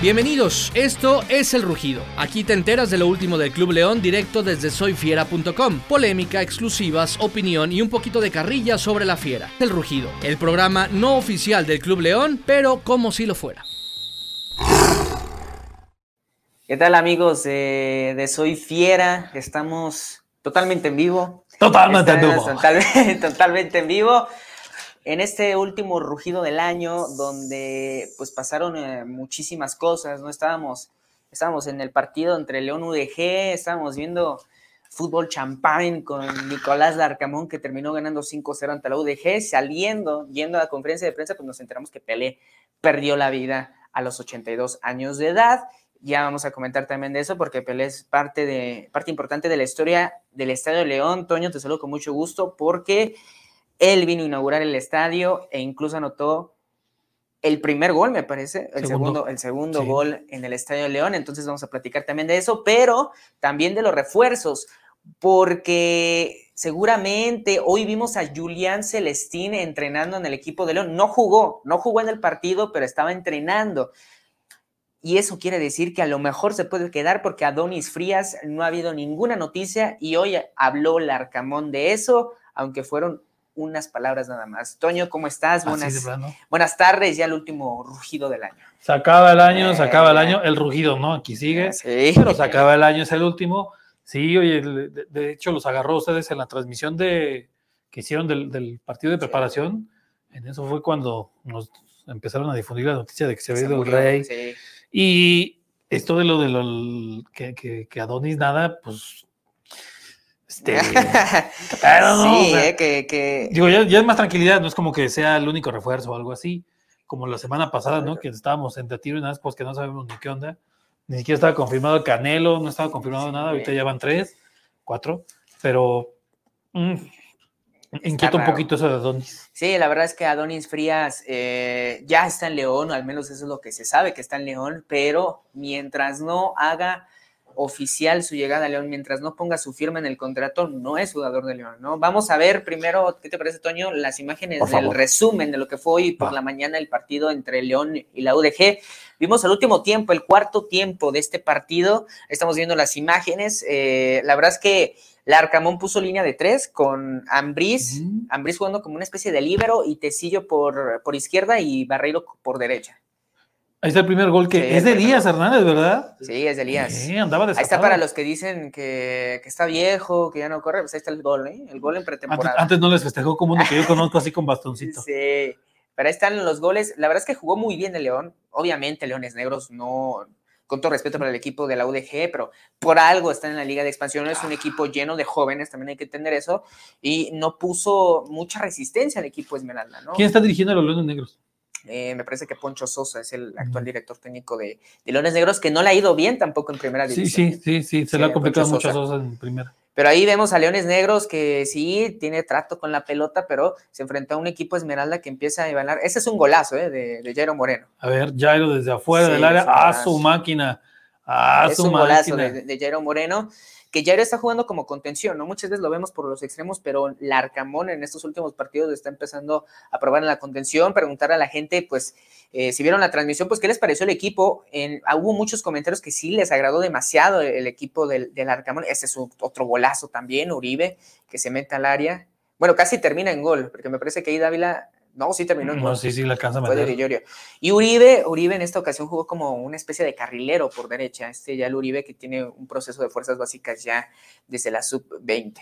Bienvenidos, esto es El Rugido. Aquí te enteras de lo último del Club León directo desde soyfiera.com. Polémica, exclusivas, opinión y un poquito de carrilla sobre la fiera. El Rugido, el programa no oficial del Club León, pero como si lo fuera. ¿Qué tal amigos de, Soy Fiera? Estamos totalmente en vivo. Totalmente en vivo. totalmente en vivo en este último rugido del año, donde pues pasaron eh, muchísimas cosas, ¿no? Estábamos, estábamos en el partido entre León UDG, estábamos viendo fútbol champán con Nicolás Larcamón, que terminó ganando 5-0 ante la UDG, saliendo, yendo a la conferencia de prensa, pues nos enteramos que Pelé perdió la vida a los 82 años de edad. Ya vamos a comentar también de eso, porque Pelé es parte, de, parte importante de la historia del Estadio de León. Toño, te saludo con mucho gusto, porque él vino a inaugurar el estadio e incluso anotó el primer gol, me parece, el segundo, el segundo gol en el Estadio de León. Entonces vamos a platicar también de eso, pero también de los refuerzos, porque seguramente hoy vimos a Julián Celestín entrenando en el equipo de León. No jugó, no jugó en el partido, pero estaba entrenando. Y eso quiere decir que a lo mejor se puede quedar porque a Donis Frías no ha habido ninguna noticia y hoy habló Larcamón de eso, aunque fueron unas palabras nada más. Toño, ¿cómo estás? Buenas, buenas tardes, ya el último rugido del año. Se acaba el año, se acaba el año, el rugido, ¿no? Aquí sigue, sí. pero se acaba el año, es el último. Sí, oye, de, hecho los agarró ustedes en la transmisión de, que hicieron del, partido de preparación. En eso fue cuando nos empezaron a difundir la noticia de que se había ido el rey. Y esto de lo de lo que, que, que Adonis nada, pues este, sí, eh, que, Digo, ya, es más tranquilidad, no es como que sea el único refuerzo o algo así, como la semana pasada, ¿no? Que estábamos en retiro y nada, pues que no sabemos ni qué onda. Ni siquiera estaba confirmado el Canelo, no estaba confirmado nada, ahorita ya van tres, cuatro, pero mm, inquieta un poquito eso de Adonis. Sí, la verdad es que Adonis Frías eh, ya está en León, o al menos eso es lo que se sabe, que está en León, pero mientras no haga oficial su llegada a León, mientras no ponga su firma en el contrato, no es jugador de León, ¿no? Vamos a ver primero, ¿qué te parece, Toño? Las imágenes del resumen de lo que fue hoy por la mañana el partido entre León y la UDG. Vimos el último tiempo, el cuarto tiempo de este partido. Estamos viendo las imágenes. Eh, la verdad es que Larcamón puso línea de tres con Ambriz, Ambriz jugando como una especie de líbero y Tecillo por, por izquierda y Barreiro por derecha. Ahí está el primer gol que es de Elías Hernández, ¿verdad? Sí, es de Elías. Sí, andaba Ahí está para los que dicen que, está viejo, que ya no corre, pues ahí está el gol, ¿eh? El gol en pretemporada. Antes, no les festejó como uno que yo conozco así con bastoncito. Sí, pero ahí están los goles. La verdad es que jugó muy bien el León. Obviamente, Leones Negros no, con todo respeto para el equipo de la UDG, pero por algo están en la Liga de Expansión, es un equipo lleno de jóvenes, también hay que entender eso, y no puso mucha resistencia al equipo Esmeralda, ¿no? ¿Quién está dirigiendo a los Leones Negros? Eh, me parece que Poncho Sosa es el actual director técnico de, de, Leones Negros, que no le ha ido bien tampoco en primera división. Sí, sí, sí, sí, se le ha complicado mucho Sosa en primera. Pero ahí vemos a Leones Negros que sí tiene trato con la pelota, pero se enfrentó a un equipo Esmeralda que empieza a ganar. Ese es un golazo ¿eh? de, de, Jairo Moreno. A ver, Jairo desde afuera del área, a su máquina. A es un golazo de, de Jairo Moreno que Jairo está jugando como contención, ¿no? Muchas veces lo vemos por los extremos, pero Larcamón en estos últimos partidos está empezando a probar en la contención, preguntar a la gente, pues, eh, si vieron la transmisión, pues, ¿qué les pareció el equipo? Ah, hubo muchos comentarios que sí les agradó demasiado el, equipo del, del Arcamón. Ese es otro golazo también, Uribe, que se mete al área. Bueno, casi termina en gol, porque me parece que ahí Dávila no, sí terminó en No, sí, sí, la alcanza a Y Uribe, Uribe en esta ocasión jugó como una especie de carrilero por derecha. Este ya el Uribe que tiene un proceso de fuerzas básicas ya desde la sub-20.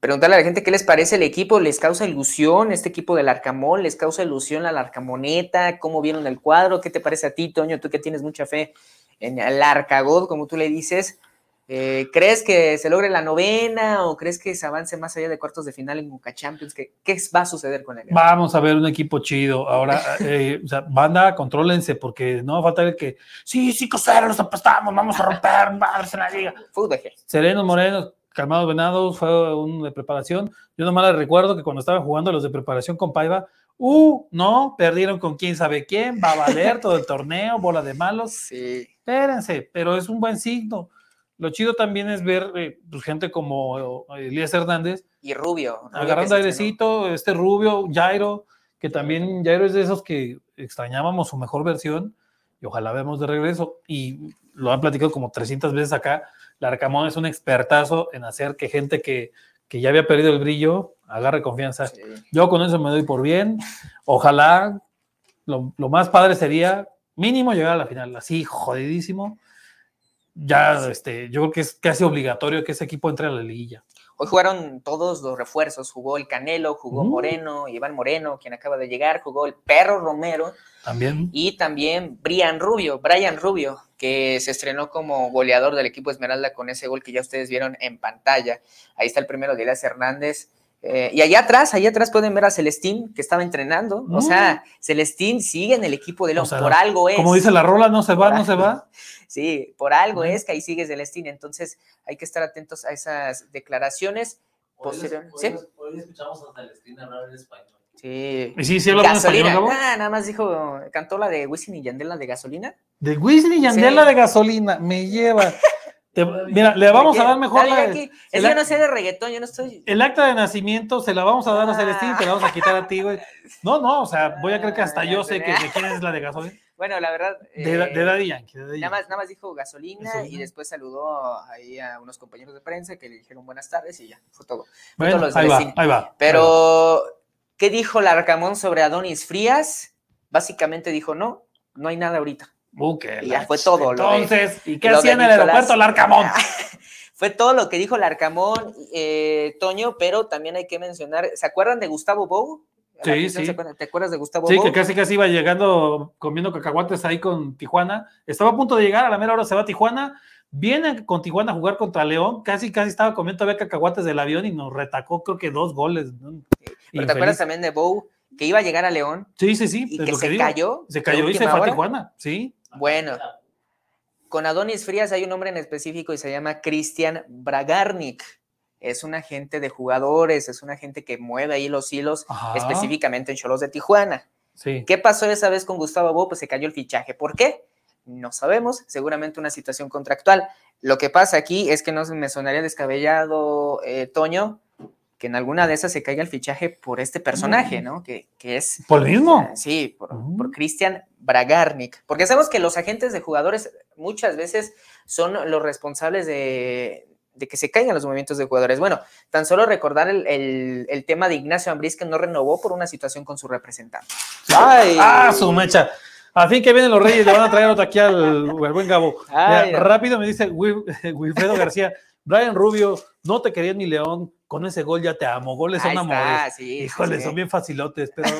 Preguntarle a la gente qué les parece el equipo, ¿les causa ilusión este equipo del Arcamón? ¿Les causa ilusión la Arcamoneta? ¿Cómo vieron el cuadro? ¿Qué te parece a ti, Toño? Tú que tienes mucha fe en el Arcagod, como tú le dices. Eh, ¿Crees que se logre la novena o crees que se avance más allá de cuartos de final en Boca Champions? ¿Qué, ¿Qué, va a suceder con él? Vamos a ver un equipo chido. Ahora, eh, o sea, banda, contrólense porque no va a faltar el que, sí, sí, cero, nos apostamos, vamos a romper madres en la liga. Serenos Morenos, calmados venados, fue un de preparación. Yo nomás les recuerdo que cuando estaban jugando los de preparación con Paiva, uh, no, perdieron con quién sabe quién, va a valer todo el torneo, bola de malos. Sí. Espérense, pero es un buen signo lo chido también es ver eh, pues, gente como eh, Elías Hernández. Y Rubio. agarrando airecito, este Rubio, Jairo, que también Jairo es de esos que extrañábamos su mejor versión. y ojalá vemos de regreso. Y lo han platicado como 300 veces acá. Larcamón es un expertazo en hacer que gente que, que ya había perdido el brillo agarre confianza. Yo con eso me doy por bien. Ojalá lo, lo, más padre sería mínimo llegar a la final, así jodidísimo. Ya, este, yo creo que es casi obligatorio que ese equipo entre a la liguilla. Hoy jugaron todos los refuerzos, jugó el Canelo, jugó mm. Moreno, Iván Moreno, quien acaba de llegar, jugó el Perro Romero. También. Y también Brian Rubio, Brian Rubio, que se estrenó como goleador del equipo Esmeralda con ese gol que ya ustedes vieron en pantalla. Ahí está el primero de Elias Hernández. Eh, y allá atrás, allá atrás pueden ver a Celestín que estaba entrenando. O sea, mm. Celestín sigue en el equipo de León, por algo es. Como dice la rola, no se va, no se va. Sí, por algo es que ahí sigue Celestín. Entonces hay que estar atentos a esas declaraciones. Hoy, ¿Sí? hoy, escuchamos a Celestín hablar en español. Sí. ¿Y sí, sí hablamos gasolina. Español, ah, nada más dijo, cantó la de Wisin y Yandel, la de gasolina. De Wisin y Yandel, la de gasolina, me lleva. mira, le vamos a dar mejor la. es que no sé de reggaetón, yo no estoy. El acta de nacimiento se la vamos a dar a Celestín, te la vamos a quitar a ti, güey. No, no, o sea, voy a creer que hasta yo sé que de quién es la de gasolina. Bueno, la verdad. de, eh, de Daddy Yankee. Nada, más, nada más dijo gasolina, y después saludó ahí a unos compañeros de prensa que le dijeron buenas tardes y ya, fue todo. Bueno, ahí, va, ahí va. Pero, ¿qué dijo Larcamón sobre Adonis Frías? Básicamente dijo: no, no hay nada ahorita. Y ya fue todo. Entonces, ¿y qué hacía en el aeropuerto Larcamón? fue todo lo que dijo Larcamón, eh, Toño, pero también hay que mencionar, ¿se acuerdan de Gustavo Bou? Sí, sí. ¿Te acuerdas de Gustavo? Sí, que casi casi iba llegando comiendo cacahuates ahí con Tijuana. Estaba a punto de llegar, a la mera hora se va a Tijuana. Viene con Tijuana a jugar contra León. Casi casi estaba comiendo todavía cacahuates del avión y nos retacó, creo que dos goles. Pero te acuerdas también de Bow, que iba a llegar a León. Sí, sí, sí. Y que se cayó. Se cayó y se fue a Tijuana, sí. Bueno, con Adonis Frías hay un nombre en específico y se llama Cristian Bragarnik es un agente de jugadores, es un agente que mueve ahí los hilos, específicamente en Cholos de Tijuana. Sí. ¿Qué pasó esa vez con Gustavo Bo? Pues se cayó el fichaje. ¿Por qué? No sabemos, seguramente una situación contractual. Lo que pasa aquí es que no me sonaría descabellado, eh, Toño, que en alguna de esas se caiga el fichaje por este personaje, ¿no? Que, es... ¿Por el mismo? Sí, por, por Cristian Bragarnik. Porque sabemos que los agentes de jugadores muchas veces son los responsables de, de que se caigan los movimientos de jugadores. Bueno, tan solo recordar el, tema de Ignacio Ambriz que no renovó por una situación con su representante. ¡Ay! ¡Ah, su mecha! A fin que vienen los Reyes, le van a traer otro aquí al, buen Gabo. rápido me dice Wilfredo García, Brian Rubio, no te quería ni León, con ese gol ya te amo, goles son amores. Sí, Híjole, son bien facilotes, pero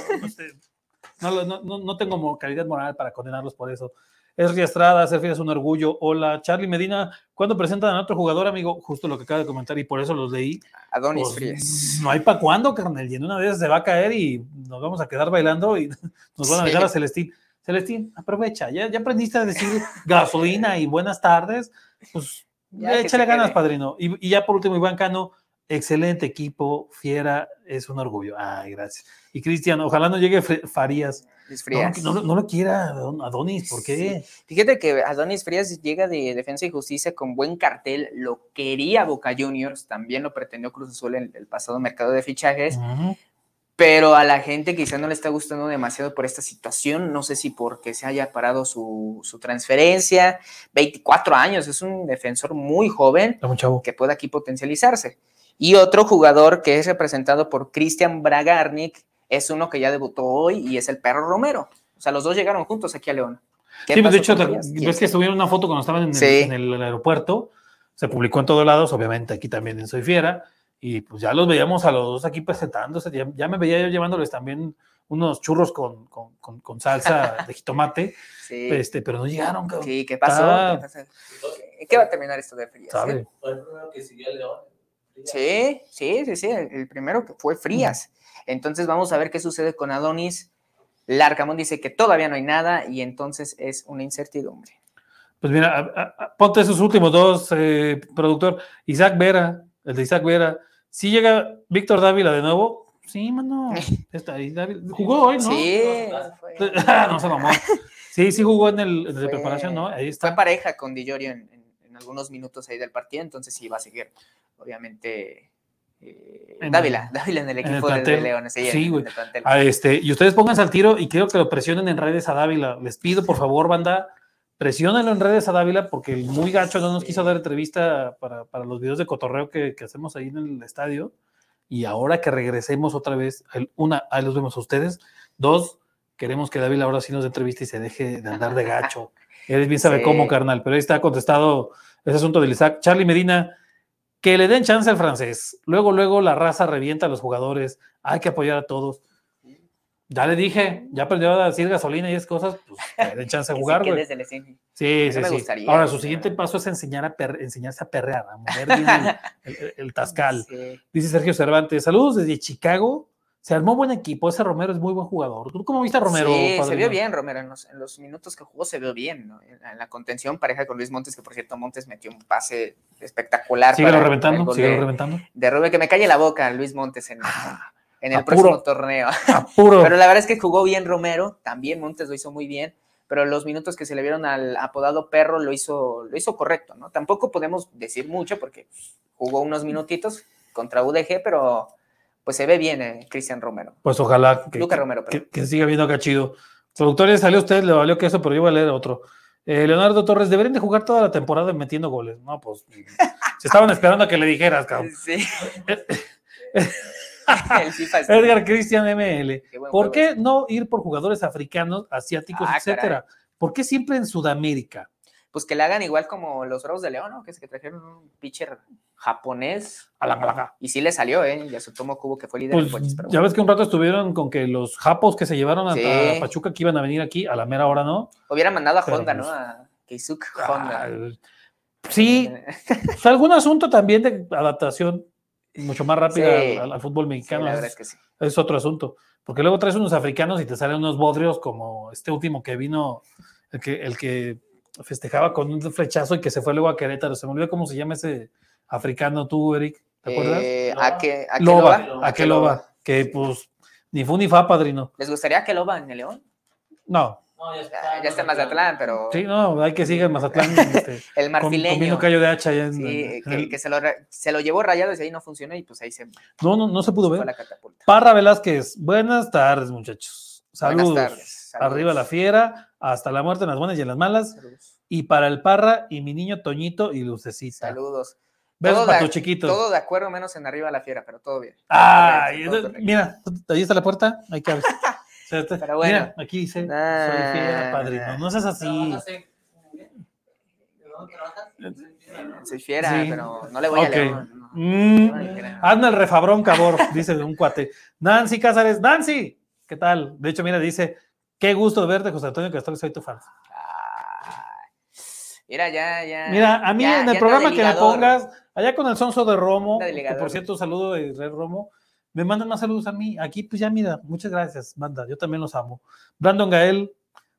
no, no, no, tengo calidad moral para condenarlos por eso. Es Estrada, Sergio es un orgullo. Hola, Charlie Medina. ¿Cuándo presentan a otro jugador, amigo? Justo lo que acaba de comentar y por eso los leí. Adonis pues, Frías. No hay para cuándo, carnal. Y en una vez se va a caer y nos vamos a quedar bailando y nos van a dejar a Celestín. Celestín, aprovecha. Ya, ya aprendiste a decir gasolina y buenas tardes. Pues échale ganas, padrino. Y, y, ya por último, Iván Cano, excelente equipo, fiera, es un orgullo. Ay, gracias. Y Cristian, ojalá no llegue Farías. Frías. No, lo quiera Adonis, ¿por qué? Fíjate que Adonis Frías llega de Defensa y Justicia con buen cartel, lo quería Boca Juniors, también lo pretendió Cruz Azul en el pasado mercado de fichajes, pero a la gente quizá no le está gustando demasiado por esta situación, no sé si porque se haya parado su, transferencia, 24 años, es un defensor muy joven que puede aquí potencializarse. Y otro jugador que es representado por Cristian Bragarnik, es uno que ya debutó hoy y es el perro Romero. O sea, los dos llegaron juntos aquí a León. Sí, pues, de hecho, ves que estuvieron una foto cuando estaban en, el, aeropuerto, se publicó en todos lados, obviamente aquí también en Soy Fiera, y pues ya los veíamos a los dos aquí presentándose, ya, me veía yo llevándoles también unos churros con, con, salsa de jitomate, este, pero no llegaron. Sí, ¿qué pasó? ¿Qué, va a terminar esto de Frías? ¿Fue el primero que siguió León? Sí, sí, sí, sí, el primero que fue Frías. Entonces vamos a ver qué sucede con Adonis. Larcamón dice que todavía no hay nada y entonces es una incertidumbre. Pues mira, ponte esos últimos dos, eh, productor. Isaac Vera, el de Isaac Vera. Si llega Víctor Dávila de nuevo, sí, mano. Está ahí, jugó hoy, ¿no? Sí. no se mamó. Sí, sí jugó en el, de preparación, ¿no? Ahí está. Fue pareja con Di en, en, algunos minutos ahí del partido, entonces sí va a seguir, obviamente, Eh, Dávila, Dávila en el equipo de, León. Sí, güey. Ah, este, y ustedes pónganse al tiro y quiero que lo presionen en redes a Dávila. Les pido, por favor, banda, presionenlo en redes a Dávila porque el muy gacho no nos quiso dar entrevista para, los videos de cotorreo que, hacemos ahí en el estadio. Y ahora que regresemos otra vez, una, ahí los vemos a ustedes. Dos, queremos que Dávila ahora sí nos dé entrevista y se deje de andar de gacho. Él bien sabe cómo, carnal, pero ahí está contestado ese asunto del Isaac. Charlie Medina, que le den chance al francés. Luego, luego la raza revienta a los jugadores. Hay que apoyar a todos. Ya le dije, ya aprendió a decir gasolina y esas cosas, pues le den chance a jugar, güey. Sí, sí, sí. Ahora, su siguiente paso es enseñar a enseñarse a perrear, a mover el, el, tascal. Dice Sergio Cervantes, saludos desde Chicago. Se armó buen equipo, ese Romero es muy buen jugador. ¿Tú cómo viste a Romero? Sí, se vio bien Romero, en los, minutos que jugó se vio bien, ¿no? en, la contención pareja con Luis Montes, que por cierto Montes metió un pase espectacular. Sigue reventando, sigue reventando. De Rubén, que me calle la boca Luis Montes en, ah, en el próximo torneo. Pero la verdad es que jugó bien Romero, también Montes lo hizo muy bien, pero los minutos que se le vieron al apodado Perro lo hizo, lo hizo correcto, ¿no? Tampoco podemos decir mucho porque jugó unos minutitos contra UDG, pero pues se ve bien eh, Cristian Romero. Pues ojalá que, Romero, que, siga viendo acá chido. Productores, salió usted, le valió que eso, pero yo voy a leer otro. Eh, Leonardo Torres, deberían de jugar toda la temporada metiendo goles. No, pues se estaban esperando a que le dijeras, cabrón. Sí. Edgar Cristian ML. ¿Por qué no ir por jugadores africanos, asiáticos, ah, etcétera? ¿Por qué siempre en Sudamérica? Pues que le hagan igual como los Bravos de León, ¿no? Que es que trajeron un pitcher japonés. A la Y sí le salió, ¿eh? Y a su tomo cubo que fue líder pues, Ya ves que un rato estuvieron con que los japos que se llevaron a, Pachuca que iban a venir aquí, a la mera hora, ¿no? Hubiera mandado a Honda, ¿no? Pues, a Keisuke Honda. sí, pues, algún asunto también de adaptación mucho más rápida al, fútbol mexicano. la verdad es, que sí. es otro asunto. Porque luego traes unos africanos y te salen unos bodrios como este último que vino, el que, el que festejaba con un flechazo y que se fue luego a Querétaro. Se me olvidó cómo se llama ese africano tú, Eric. ¿Te acuerdas? Eh, ¿A qué Loba? ¿A qué Loba? Que pues ni fu ni fa, padrino. ¿Les gustaría que Loba en el León? No. ya, está, en Mazatlán, pero. Sí, no, hay que seguir en Mazatlán. Este, el marfileño. Con, callo de hacha. En, sí, que, se, lo, se, lo, llevó rayado y ahí no funcionó y pues ahí se. No, no, no se pudo ver. Parra Velázquez, buenas tardes, muchachos. Saludos. Buenas tardes. Arriba la fiera, hasta la muerte en las buenas y en las malas. Y para el Parra y mi niño Toñito y Lucecita. Saludos. Besos para tu chiquito. Todo de acuerdo, menos en arriba la fiera, pero todo bien. Ay, mira, ahí está la puerta, hay que Pero bueno. Mira, aquí dice, soy fiera, padrino. No seas así. Soy fiera, pero no le voy a leer. Mm, hazme el refabrón, cabor, dice un cuate. Nancy Cázares, Nancy, ¿qué tal? De hecho, mira, dice, qué gusto verte, José Antonio Castro, soy tu fan. Mira, ya, ya. Mira, a mí en el programa que me pongas, allá con el sonso de Romo, que por cierto, saludo de Israel Romo, me mandan más saludos a mí. Aquí, pues ya, mira, muchas gracias, manda, yo también los amo. Brandon Gael,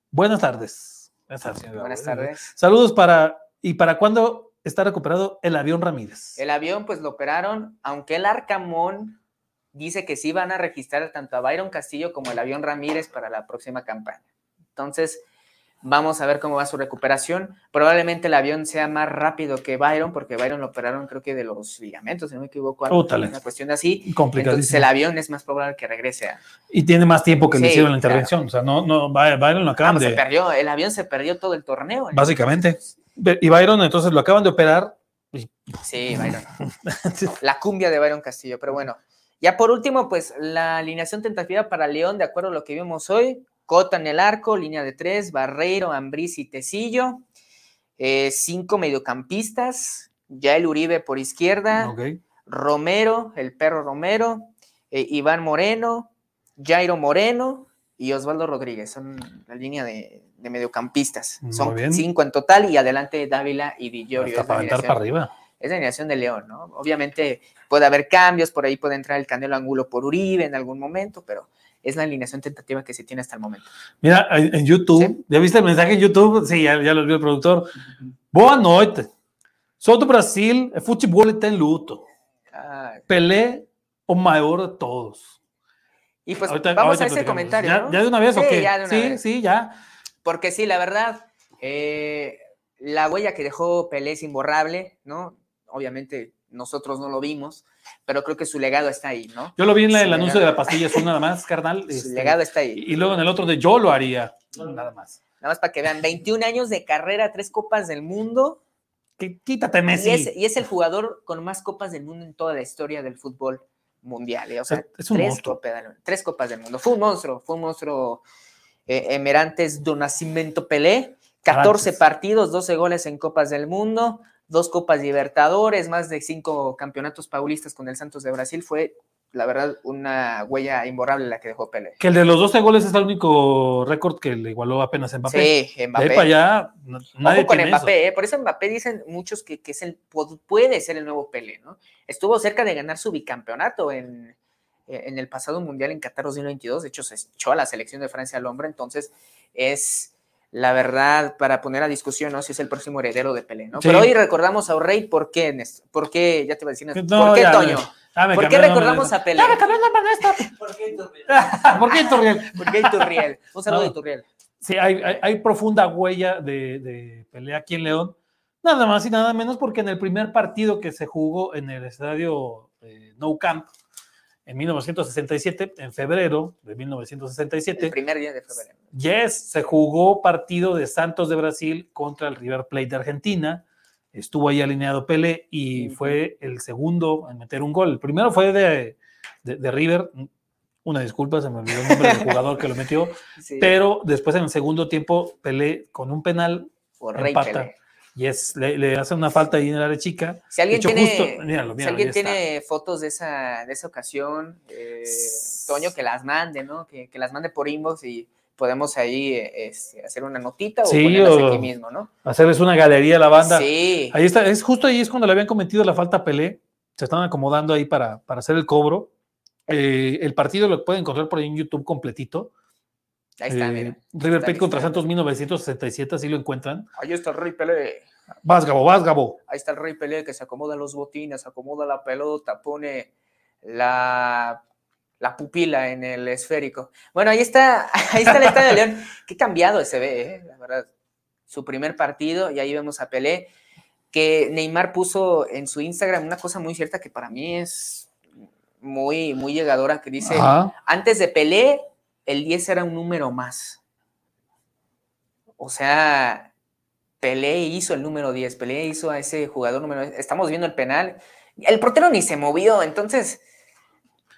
buenas tardes. Buenas tardes. Saludos para, ¿y para cuándo está recuperado el avión Ramírez? El avión, pues lo operaron, aunque el Arcamón dice que sí van a registrar tanto a Byron Castillo como el avión Ramírez para la próxima campaña. Entonces, Vamos a ver cómo va su recuperación. Probablemente el avión sea más rápido que Byron, porque Byron lo operaron, creo que de los ligamentos, si no me equivoco, una cuestión así. Entonces el avión es más probable que regrese. A... Y tiene más tiempo que le hicieron la intervención. O sea, no, no, Byron lo acaban ah, pues de. Se perdió, el avión se perdió todo el torneo. Básicamente. Y Byron, entonces lo acaban de operar. Sí, Byron. la cumbia de Byron Castillo, pero bueno. Ya por último, pues la alineación tentativa para León, de acuerdo a lo que vimos hoy, Cota en el arco, línea de tres, Barreiro, Ambriz y Tecillo. Eh, cinco mediocampistas, Yael Uribe por izquierda, Romero, el perro Romero, eh, Iván Moreno, Jairo Moreno y Osvaldo Rodríguez. Son la línea de, mediocampistas. Son cinco en total y adelante Dávila y Villorio. para para arriba. Es la alineación de León, ¿no? Obviamente puede haber cambios, por ahí puede entrar el Canelo Angulo por Uribe en algún momento, pero es la alineación tentativa que se tiene hasta el momento. Mira, en YouTube, ¿ya viste el mensaje en YouTube? Sí, ya, lo vio el productor. Boa noite. Sou do Brasil, el fútbol está en luto. Pelé, o mayor de todos. Y pues vamos a ese comentario. ¿Ya, ¿Ya, de una vez o qué? sí, sí, ya. Porque sí, la verdad, eh, la huella que dejó Pelé es imborrable, ¿no? Obviamente nosotros no lo vimos, pero creo que su legado está ahí, ¿no? Yo lo vi en el anuncio de la pastilla azul nada más, carnal. Su este, legado está ahí. Y luego en el otro de yo lo haría, nada más. Nada más para que vean, 21 años de carrera, tres copas del mundo. quítate Messi. Y es, y es, el jugador con más copas del mundo en toda la historia del fútbol mundial. ¿eh? O sea, es un tres, copas, tres, copas, del mundo. Fue un monstruo, fue un monstruo eh, emerantes do Nascimento Pelé. 14 Arantes. partidos, 12 goles en copas del mundo, dos Copas Libertadores, más de cinco campeonatos paulistas con el Santos de Brasil. Fue, la verdad, una huella imborrable la que dejó Pelé. Que el de los 12 goles es el único récord que le igualó apenas Mbappé. Sí, Mbappé. De ahí para allá, nadie Ojo con tiene Mbappé, eso. ¿eh? por eso Mbappé dicen muchos que, que es el, puede ser el nuevo Pelé, ¿no? Estuvo cerca de ganar su bicampeonato en, en el pasado Mundial en Qatar 2022, de hecho se echó a la selección de Francia al hombre, entonces es la verdad, para poner a discusión, ¿no? Si es el próximo heredero de Pelé, ¿no? Sí. Pero hoy recordamos a Rey, ¿por qué, Néstor? ¿Por qué? Ya te voy a decir, Néstor, No, ¿por qué, ya, Toño? ya me ¿Por qué recordamos a Pelé? Ya me cambió el nombre. ¿Por qué Iturriel? ¿Por qué Iturriel? ¿Por qué Iturriel? Un saludo No. de Iturriel. Sí, hay, hay, hay profunda huella de, de pelea aquí en León. Nada más y nada menos porque en el primer partido que se jugó en el estadio eh, Nou Camp en 1967, en febrero de El 1967, primer día de febrero. yes, se jugó partido de Santos de Brasil contra el River Plate de Argentina. Estuvo ahí alineado Pelé y fue el segundo en meter un gol. El primero fue de, de, de River. Una disculpa, se me olvidó el nombre del jugador que lo metió. Sí, Pero después en el segundo tiempo, Pelé con un penal por Rey empata. Pelé. Y es, le, le hace una falta en el área chica. Si alguien De hecho, tiene, justo- míralo, si alguien está. tiene fotos de esa, de esa ocasión, eh, Toño, que las mande, ¿no? Que, que las mande por inbox y podemos ahí eh, este, hacer una notita o Sí, ponerlas o- aquí mismo, ¿no? Hacerles una galería a la banda. Sí. Ahí está, es justo ahí es cuando le habían cometido la falta a Pelé. Se estaban acomodando ahí para, para hacer el cobro. Eh, el partido lo pueden encontrar por ahí en YouTube completito. Ahí está, Eh, mira. River Plate contra. Santos 1967, así lo encuentran. Ahí está el Rey Pelé. Vas, Gabo, vas, Gabo. Ahí está el Rey Pelé que se acomoda los botines, acomoda la pelota, pone la, la pupila en el esférico. Bueno, ahí está, ahí está el Estadio de León. Qué cambiado se ve, ¿eh? la verdad. Su primer partido y ahí vemos a Pelé, que Neymar puso en su Instagram una cosa muy cierta que para mí es muy, muy llegadora, que dice, Ajá. antes de Pelé, el 10 era un número más. O sea, Pelé hizo el número 10, Pelé hizo a ese jugador número 10. Estamos viendo el penal. El portero ni se movió, entonces...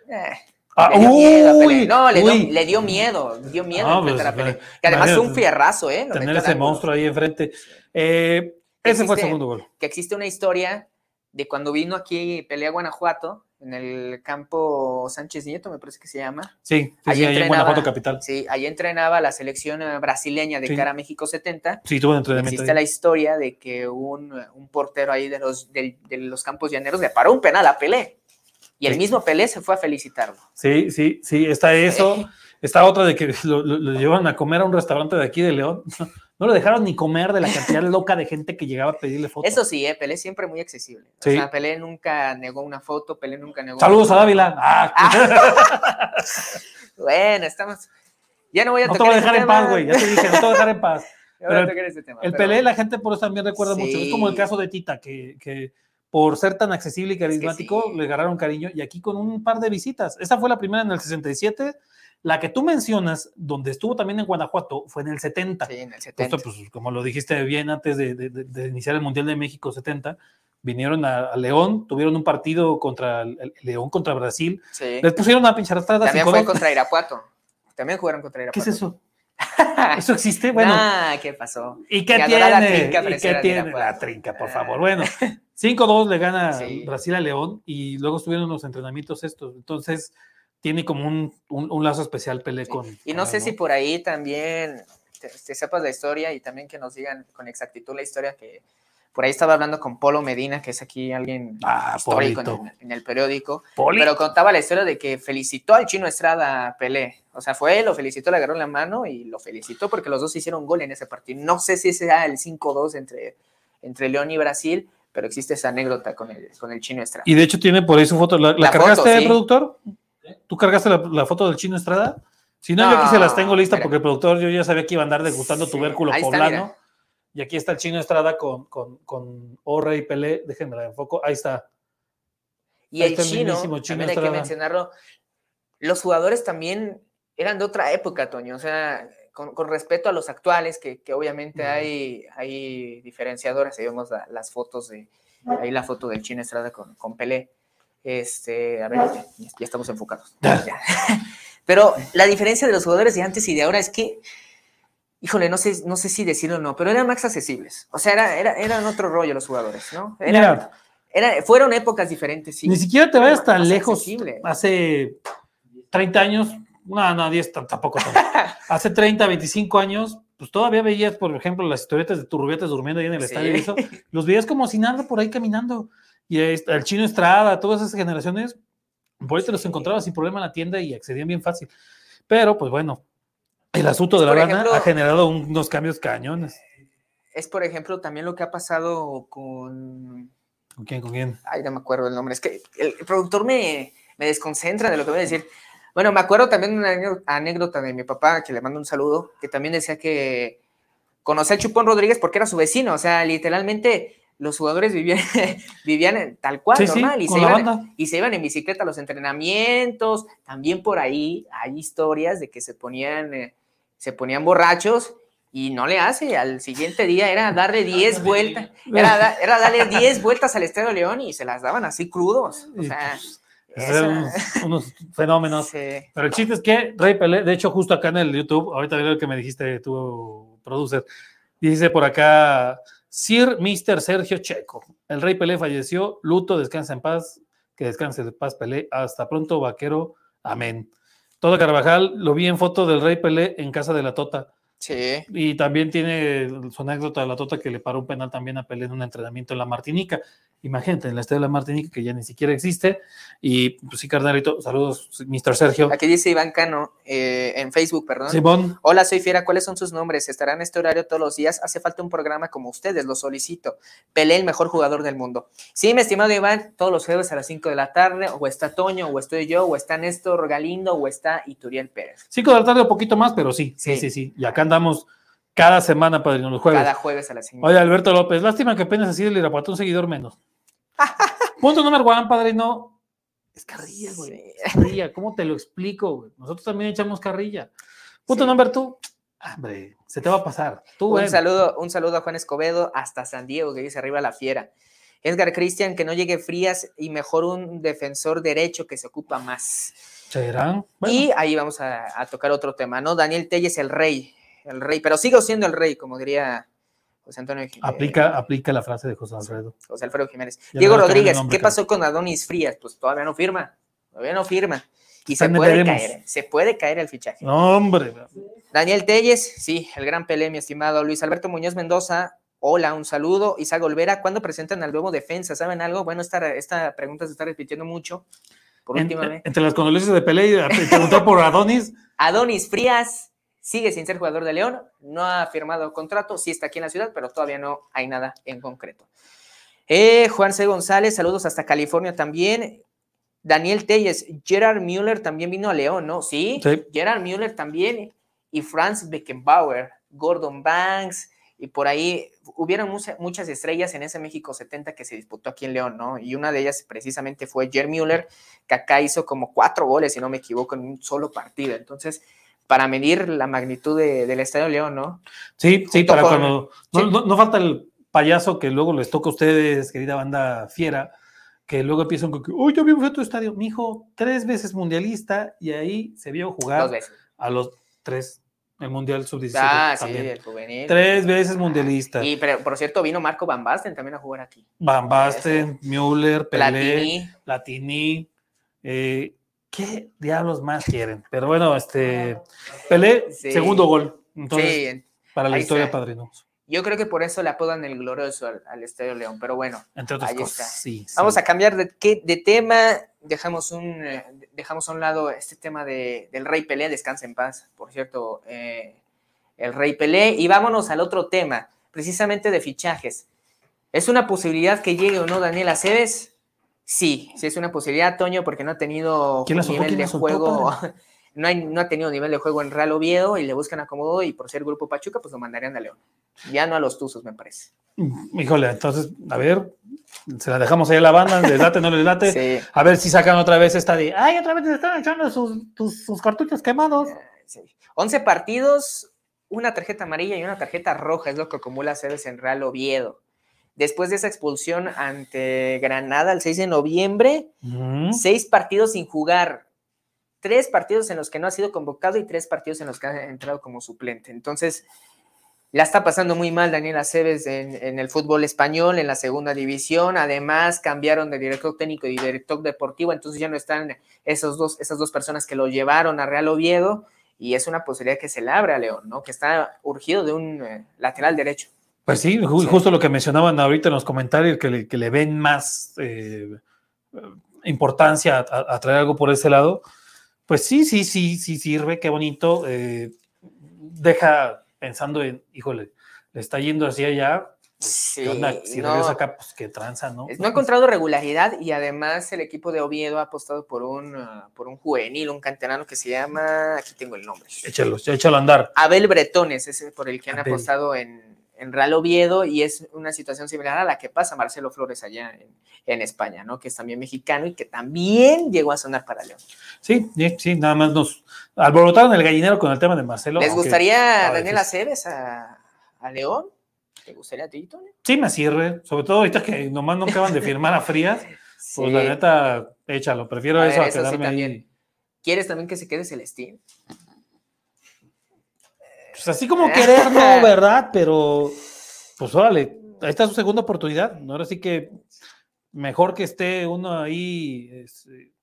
eh, Ah, le dio miedo uy, No, le dio, le dio miedo, dio miedo pues, a Pelé. Que además fue un fierrazo, ¿eh? Lo Tener ese monstruo ahí enfrente. Eh, ese fue el Existe- segundo gol. que existe una historia de cuando vino aquí Pelé a Guanajuato, en el campo Sánchez Nieto, me parece que se llama. Sí, sí, Ahí sí, ahí en entrenaba- Guanajuato Capital. Sí, ahí entrenaba la selección eh, brasileña de Sí. cara a México 70. Sí, tuvo un entrenamiento. Existe ahí. la historia de que un, un portero ahí de los, del- de, los campos llaneros le paró un penal a Pelé. Y el mismo Pelé se fue a felicitarlo. Sí, sí, sí, está eso. Está otra de que lo, lo- lo llevan a comer a un restaurante de aquí de León. No lo dejaron ni comer de la cantidad loca de gente que llegaba a pedirle fotos. Eso sí, eh, Pelé siempre muy accesible. O Sí. sea, Pelé nunca negó una foto, Pelé nunca negó. Saludos a Dávila. Ah, Bueno, estamos. Ya no voy a no te tocar voy a ese dejar en paz, güey. Ya te dije, no te voy a dejar en paz. Pero tocar ese tema, El pero- Pelé, la gente por eso también recuerda mucho. Es como el Sí. caso de Tita, que, que por ser tan accesible y carismático sí. le agarraron cariño. Y aquí con un par de visitas. Esa fue la primera en el 67. La que tú mencionas, donde estuvo también en Guanajuato, fue en el 70. Sí, en el 70. Justo, pues, como lo dijiste bien antes de, de- de- iniciar el Mundial de México 70, vinieron a, a León, tuvieron un partido contra el, León contra Brasil, Sí. les pusieron una pincharrastrada. También 5-2. fue contra Irapuato. También jugaron contra ¿Qué Irapuato. es eso? ¿Eso existe? Bueno, Nah, ¿qué pasó? ¿y qué Ganó la tiene? trinca ¿Y qué tiene la trinca, por Ah. favor? Bueno, 5-2 le gana Sí. Brasil a León y luego estuvieron los entrenamientos estos. Entonces, tiene como un, un- un lazo especial Pelé con. Y no sé si por ahí también te, te sepas la historia y también que nos digan con exactitud la historia que por ahí estaba hablando con Polo Medina, que es aquí alguien Ah, histórico en el, en el periódico, pero contaba la historia de que felicitó al chino Estrada Pelé. O sea, fue lo felicitó, le agarró la mano y lo felicitó porque los dos hicieron gol en ese partido. No sé si sea el 5-2 entre, entre León y Brasil, pero existe esa anécdota con el, con el chino Estrada. Y de hecho tiene por ahí su foto. ¿La, la La foto, cargaste, sí. productor? ¿Tú cargaste la, la foto del chino Estrada? Si no, yo aquí se las tengo listas mira. porque el productor yo ya sabía que iba a andar degustando Sí, tubérculo ahí está, poblano. mira. y aquí está el chino Estrada con, con, con Orre y Pelé. Déjenme la enfoco. Ahí está. Y el chino, también hay que mencionarlo, los jugadores también eran de otra época, Toño. O sea, con, con respeto a los actuales, que, que obviamente hay, hay diferenciadores. Ahí vemos las fotos de, ahí la foto del Chino Estrada con, con Pelé. Este, a ver, ya, estamos enfocados. Pero la diferencia de los jugadores de antes y de ahora es que, híjole, no sé, no sé si decirlo o no, pero eran más accesibles. O sea, era, era, eran otro rollo los jugadores, ¿no? Era, era, fueron épocas diferentes. Sí. Ni siquiera te vayas tan lejos. Hace 30 años, no, no, 10 tampoco. Hace 30, 25 años, pues todavía veías, por ejemplo, las historietas de turrubiates durmiendo ahí en el estadio y eso, los veías como sin nada por ahí caminando. Y el chino Estrada, todas esas generaciones, por ahí te los encontraba sin problema en la tienda y accedían bien fácil. Pero, pues bueno, el asunto de la banda ha generado unos cambios cañones. Es, por ejemplo, también lo que ha pasado con. ¿Con quién? ¿Con quién? Ay, no me acuerdo el nombre. Es que el, productor me, me desconcentra de lo que voy a decir. Bueno, me acuerdo también una anécdota de mi papá, que le mando un saludo, que también decía que conocía a Chupón Rodríguez porque era su vecino, o sea, literalmente los jugadores vivían, vivían tal cual, normal, y, se iban, y se iban en bicicleta a los entrenamientos, también por ahí hay historias de que se ponían, eh, se ponían borrachos y no le hace, al siguiente día era darle 10 vueltas, era, era darle 10 vueltas al Estadio León y se las daban así crudos, o sea... Pues, unos, fenómenos. Pero el chiste es que Rey Pelé, de hecho, justo acá en el YouTube, ahorita veo lo que me dijiste tu producer, dice por acá, Sir Mr. Sergio Checo, el Rey Pelé falleció, luto, descansa en paz, que descanse en paz Pelé, hasta pronto, vaquero, amén. Todo Carvajal, lo vi en foto del Rey Pelé en casa de la Tota. Sí. Y también tiene su anécdota de la Tota que le paró un penal también a Pelé en un entrenamiento en la Martinica. Imagínate, en la Estrella de la Martinica, que ya ni siquiera existe. Y pues sí, carnalito, saludos, Mr. Sergio. Aquí dice Iván Cano, eh, en Facebook, perdón. Simón. Hola, soy Fiera, ¿cuáles son sus nombres? ¿Estarán en este horario todos los días? Hace falta un programa como ustedes, lo solicito. Pelé, el mejor jugador del mundo. Sí, mi estimado Iván, todos los jueves a las 5 de la tarde, o está Toño, o estoy yo, o está Néstor Galindo, o está Ituriel Pérez. 5 de la tarde, un poquito más, pero sí, sí, sí, sí. Y acá andamos cada semana, padrino, los jueves. Cada jueves a las 5. Oye, Alberto López, lástima que apenas así el Irapuato un seguidor menos. Punto número one, padrino. Es carrilla, güey. carrilla. ¿Cómo te lo explico, güey? Nosotros también echamos carrilla. Punto número tú. Hombre, se te va a pasar. un, saludo, un saludo a Juan Escobedo hasta San Diego, que dice arriba la fiera. Edgar Cristian, que no llegue frías y mejor un defensor derecho que se ocupa más. ¿Serán? Y ahí vamos a, a, tocar otro tema, ¿no? Daniel Telles, el rey. El rey, pero sigo siendo el rey, como diría José Antonio Jiménez. Aplica, aplica la frase de José Alfredo. José Alfredo Jiménez. Diego Rodríguez, ¿qué pasó con Adonis Frías? Pues todavía no firma, todavía no firma. Y se puede caer, se puede caer el fichaje. No, hombre. Daniel Telles, sí, el gran Pelé, mi estimado. Luis Alberto Muñoz Mendoza, hola, un saludo. Isaac Olvera, ¿cuándo presentan al nuevo defensa? ¿Saben algo? Bueno, esta, esta pregunta se está repitiendo mucho. Por última vez. Entre las condolencias de Pelé y preguntar por Adonis. Adonis Frías, sigue sin ser jugador de León, no ha firmado contrato, sí está aquí en la ciudad, pero todavía no hay nada en concreto. Eh, Juan C. González, saludos hasta California también. Daniel Telles, Gerard Müller también vino a León, ¿no? Sí, Gerard Müller también. Y Franz Beckenbauer, Gordon Banks, y por ahí hubieron muchas estrellas en ese México 70 que se disputó aquí en León, ¿no? Y una de ellas precisamente fue Gerard Müller, que acá hizo como cuatro goles, si no me equivoco, en un solo partido. Entonces, para medir la magnitud del Estadio León, ¿no? Sí, sí, para cuando. No, falta el payaso que luego les toca a ustedes, querida banda fiera, que luego empiezan con que, uy, yo vi un tu estadio. Mi hijo, tres veces mundialista y ahí se vio jugar a los tres. El Mundial Sub-17. Ah, sí, el juvenil. Tres veces mundialista. Y pero, por cierto, vino Marco Van Basten también a jugar aquí. Van Basten, Müller, Pelé, Platini. Platini eh, ¿qué diablos más quieren? Pero bueno, este Pelé, segundo gol. Entonces, para la historia, padrino. Yo creo que por eso le apodan el glorioso al, Estadio León, pero bueno. Entre otras cosas. Sí, Vamos a cambiar de, de tema. Dejamos, un, eh, dejamos a un lado este tema de, del Rey Pelé, descansa en paz, por cierto, eh, el Rey Pelé. Y vámonos al otro tema, precisamente de fichajes. ¿Es una posibilidad que llegue o no Daniel Aceves? Sí, sí es una posibilidad, Toño, porque no ha tenido nivel de juego. No, hay, no ha tenido nivel de juego en Real Oviedo y le buscan acomodo y por ser Grupo Pachuca, pues lo mandarían a León. Ya no a los Tuzos, me parece. Híjole, entonces, a ver, se la dejamos ahí a la banda, les late, no les late. A ver si sacan otra vez esta de, ay, otra vez están echando sus, sus cartuchos quemados. Eh, sí. 11 partidos, una tarjeta amarilla y una tarjeta roja es lo que acumula Cebes en Real Oviedo. Después de esa expulsión ante Granada el 6 de noviembre, seis partidos sin jugar, tres partidos en los que no ha sido convocado y tres partidos en los que ha entrado como suplente. Entonces, la está pasando muy mal Daniel Aceves en, el fútbol español, en la segunda división. Además, cambiaron de director técnico y director deportivo, entonces ya no están esos dos, esas dos personas que lo llevaron a Real Oviedo. Y es una posibilidad que se le abre a León, ¿no? Que está urgido de un eh, lateral derecho. Pues sí, justo lo que mencionaban ahorita en los comentarios, que le, que le ven más eh, importancia a, traer algo por ese lado. Pues sí, sí, sí, sí sirve, qué bonito. Eh, deja pensando en, híjole, le está yendo hacia allá. Pues, sí, Si no, acá, pues que tranza, ¿no? No ha encontrado regularidad y además el equipo de Oviedo ha apostado por un, ah, por un juvenil, un canterano que se llama, aquí tengo el nombre. Échalo, échalo a andar. Abel Bretones, ese por el que han apostado en, en Real Oviedo y es una situación similar a la que pasa Marcelo Flores allá en, España, ¿no? Que es también mexicano y que también llegó a sonar para León. Sí, sí, nada más nos alborotaron el gallinero con el tema de Marcelo. ¿Les gustaría Daniel Aceves a, a León? ¿Te gustaría a ti, Tony? Sí, me sirve, sobre todo ahorita que nomás no acaban de firmar a Frías, pues la neta, échalo, prefiero eso a quedarme ahí. ¿Quieres también que se quede Celestín? Pues así como querer, no, ¿verdad? Pero, pues órale, ahí está su segunda oportunidad. Ahora sí que mejor que esté uno ahí, este,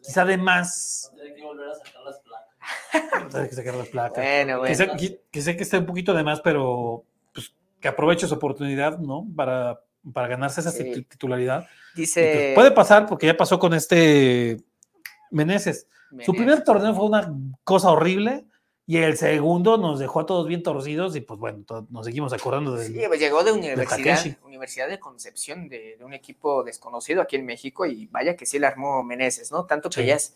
quizá de más. Tiene que volver a sacar las placas. Tiene que sacar las placas. Bueno, bueno. Que, sé, que, esté un poquito de más, pero pues, que aproveche su oportunidad, ¿no? Para, para ganarse esa titularidad. Dice. Pues, puede pasar, porque ya pasó con este Meneses. Su primer torneo fue una cosa horrible y el segundo nos dejó a todos bien torcidos y pues bueno, nos seguimos acordando de... Sí, pues, llegó de universidad, de Universidad de Concepción, de, un equipo desconocido aquí en México y vaya que sí le armó Meneses, ¿no? Tanto que ya es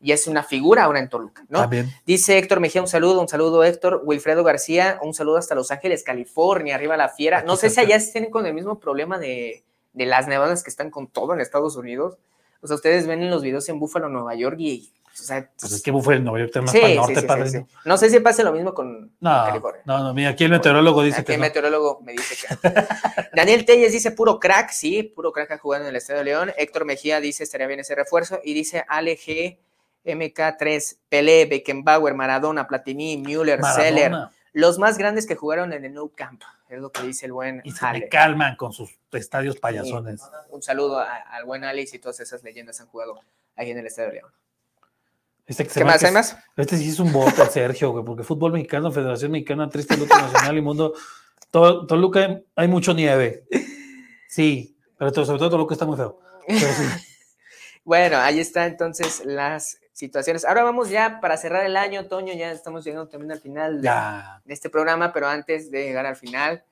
ya es una figura ahora en Toluca, ¿no? Dice Héctor Mejía, un saludo, un saludo Héctor, Wilfredo García, un saludo hasta Los Ángeles, California, arriba la fiera. no sé si allá estén con el mismo problema de, de las nevadas que están con todo en Estados Unidos. O sea, ustedes ven en los videos en Búfalo, Nueva York y pues es que fue el Nueva York más para el norte, padre. ¿no? sé si pasa lo mismo con, no, California. No, no, mira, aquí el meteorólogo dice aquí el meteorólogo me dice que. Daniel Telles dice puro crack, sí, puro crack ha jugado en el Estadio de León. Héctor Mejía dice estaría bien ese refuerzo. Y dice Ale G, MK3, Pelé, Beckenbauer, Maradona, Platini, Müller, Seller. Los más grandes que jugaron en el Nou Camp, es lo que dice el buen Y se calman con sus estadios payasones. Un saludo al buen Alex y todas esas leyendas han jugado ahí en el Estadio de León. Este ¿Qué más? ¿Hay más? Este sí es un voto, Sergio, güey, porque fútbol mexicano, Federación Mexicana, Triste Lucha Nacional y Mundo. Todo, Toluca hay mucho nieve. Sí, pero sobre todo Toluca está muy feo. bueno, ahí está entonces las situaciones. Ahora vamos ya para cerrar el año, Toño, ya estamos llegando también al final de, de este programa, pero antes de llegar al final,